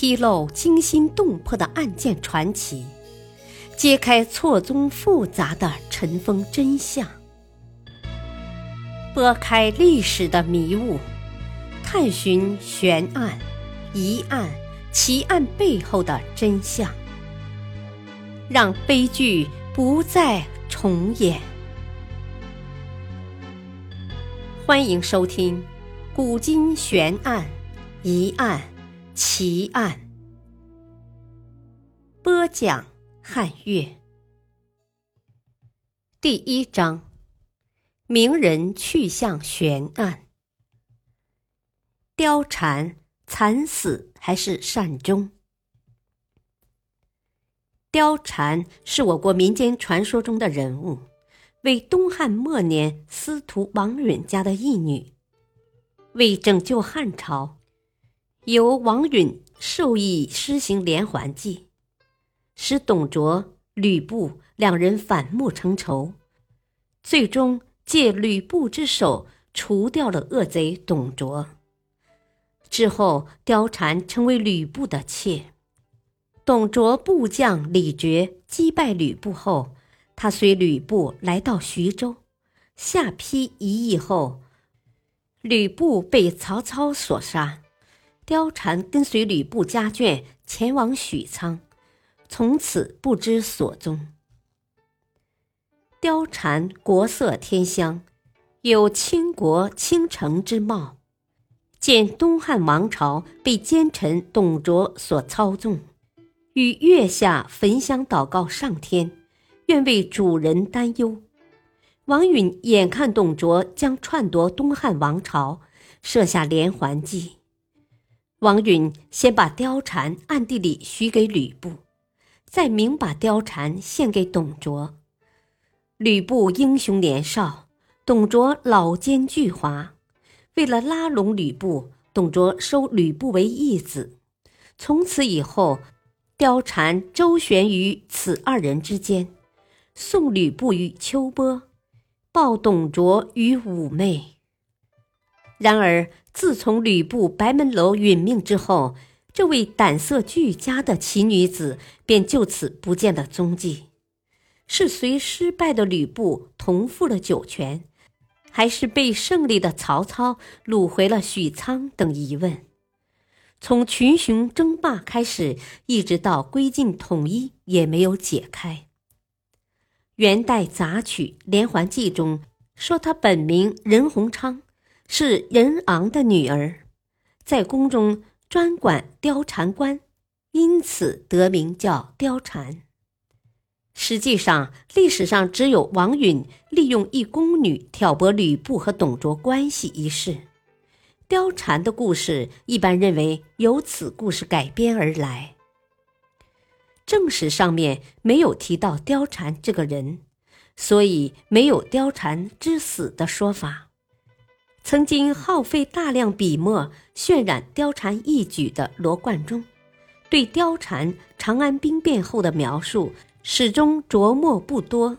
披露惊心动魄的案件传奇，揭开错综复杂的尘封真相，拨开历史的迷雾，探寻悬案、疑案、奇案背后的真相，让悲剧不再重演。欢迎收听《古今悬案、疑案、奇案》，播讲汉乐。第一章：名人去向悬案。貂蝉惨死还是善终？貂蝉是我国民间传说中的人物。为东汉末年司徒王允家的义女，为拯救汉朝，由王允授意施行连环计，使董卓、吕布两人反目成仇，最终借吕布之手除掉了恶贼董卓。之后，貂蝉成为吕布的妾。董卓部将李傕击败吕布后。他随吕布来到徐州，下邳一役后，吕布被曹操所杀。貂蝉跟随吕布家眷前往许昌，从此不知所踪。貂蝉国色天香，有倾国倾城之貌，见东汉王朝被奸臣董卓所操纵，于月下焚香祷告上天。愿为主人担忧。王允眼看董卓将篡夺东汉王朝，设下连环计。王允先把貂蝉暗地里许给吕布，再明把貂蝉献给董卓。吕布英雄年少，董卓老奸巨猾。为了拉拢吕布，董卓收吕布为义子。从此以后，貂蝉周旋于此二人之间。送吕布于秋波，报董卓于妩媚。然而，自从吕布白门楼殒命之后，这位胆色俱佳的奇女子便就此不见了踪迹。是随失败的吕布同赴了酒泉，还是被胜利的曹操掳回了许昌？等疑问，从群雄争霸开始，一直到归晋统一，也没有解开。元代杂曲《连环计》中说，他本名任鸿昌，是任昂的女儿，在宫中专管貂蝉官，因此得名叫貂蝉。实际上，历史上只有王允利用一宫女挑拨吕布和董卓关系一事。貂蝉的故事一般认为由此故事改编而来。正史上面没有提到貂蝉这个人，所以没有貂蝉之死的说法。曾经耗费大量笔墨渲染貂蝉一举的罗贯中，对貂蝉长安兵变后的描述始终琢磨不多。《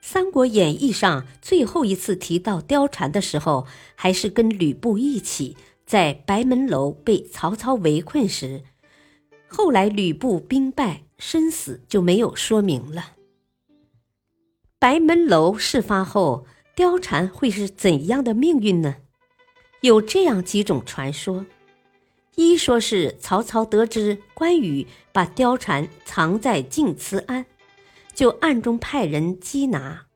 三国演义》上最后一次提到貂蝉的时候，还是跟吕布一起在白门楼被曹操围困时。后来吕布兵败身死就没有说明了。白门楼事发后，貂蝉会是怎样的命运呢？有这样几种传说：一说是曹操得知关羽把貂蝉藏在晋慈庵，就暗中派人缉拿；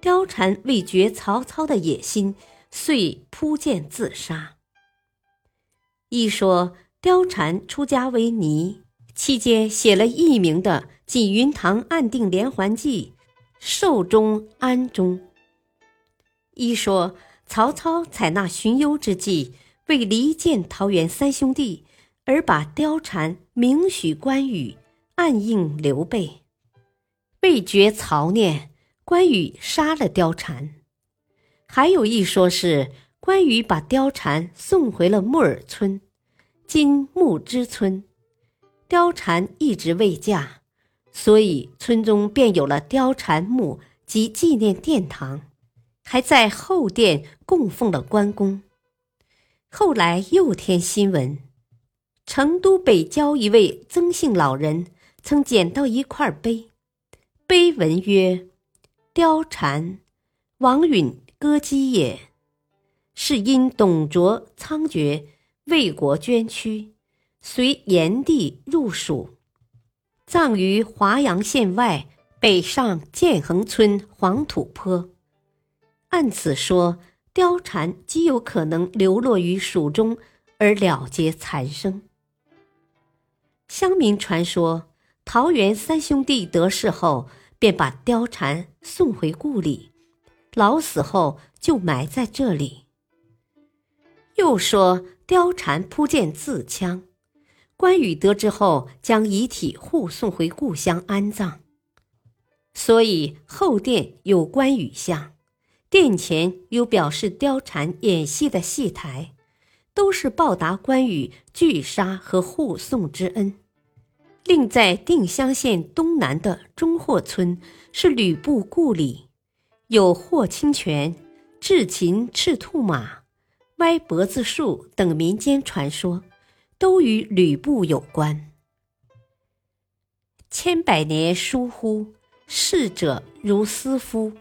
貂蝉为绝曹操的野心，遂扑剑自杀。一说。貂蝉出家为尼期间，写了佚名的《锦云堂暗定连环计》，寿终安终。一说曹操采纳荀攸之计，为离间桃园三兄弟，而把貂蝉明许关羽，暗应刘备。为绝曹念，关羽杀了貂蝉。还有一说是关羽把貂蝉送回了木耳村。今木之村，貂蝉一直未嫁，所以村中便有了貂蝉墓及纪念殿堂，还在后殿供奉了关公。后来又添新闻，成都北郊一位曾姓老人曾捡到一块碑，碑文曰：“貂蝉，王允歌姬也。是因董卓仓卒，为国捐躯，随炎帝入蜀，葬于华阳县外北上建恒村黄土坡。按此说，貂蝉极有可能流落于蜀中，而了结残生。乡民传说，桃园三兄弟得势后，便把貂蝉送回故里，老死后就埋在这里。又说貂蝉扑剑自戕，关羽得知后将遗体护送回故乡安葬，所以后殿有关羽像，殿前有表示貂蝉演戏的戏台，都是报答关羽拒杀和护送之恩。另在定襄县东南的中霍村是吕布故里，有霍清泉、智擒赤兔马。歪脖子树等民间传说，都与吕布有关。千百年疏忽，逝者如斯夫。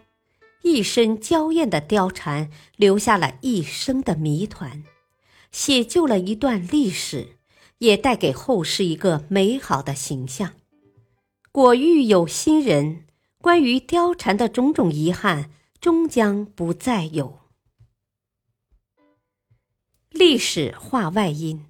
一身娇艳的貂蝉，留下了一生的谜团，写就了一段历史，也带给后世一个美好的形象。果遇有心人，关于貂蝉的种种遗憾，终将不再有。历史话外音：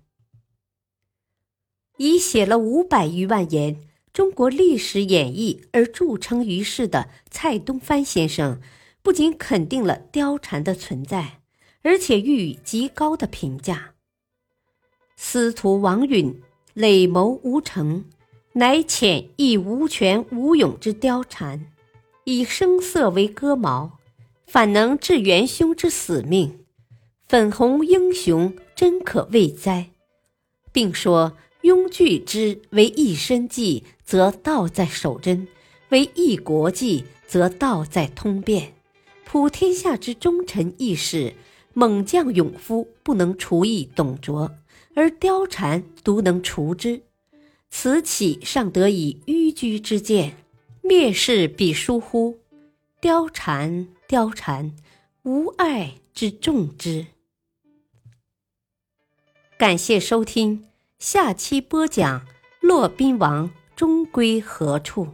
以写了五百余万言《中国历史演义》而著称于世的蔡东藩先生，不仅肯定了貂蝉的存在，而且予以极高的评价。司徒王允累谋无成，乃遣亦无权无勇之貂蝉，以声色为戈矛，反能致元凶之死命。粉红英雄真可畏哉，并说：“拥拒之为一身计，则道在守贞；为一国计，则道在通变。普天下之忠臣义士、猛将勇夫，不能除役董卓，而貂蝉独能除之。此岂尚得以迂居之见，蔑视彼疏乎？貂蝉，貂蝉，无爱之重之。”感谢收听，下期播讲骆宾王终归何处？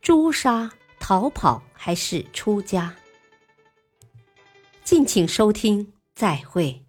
诛杀、逃跑还是出家？敬请收听，再会。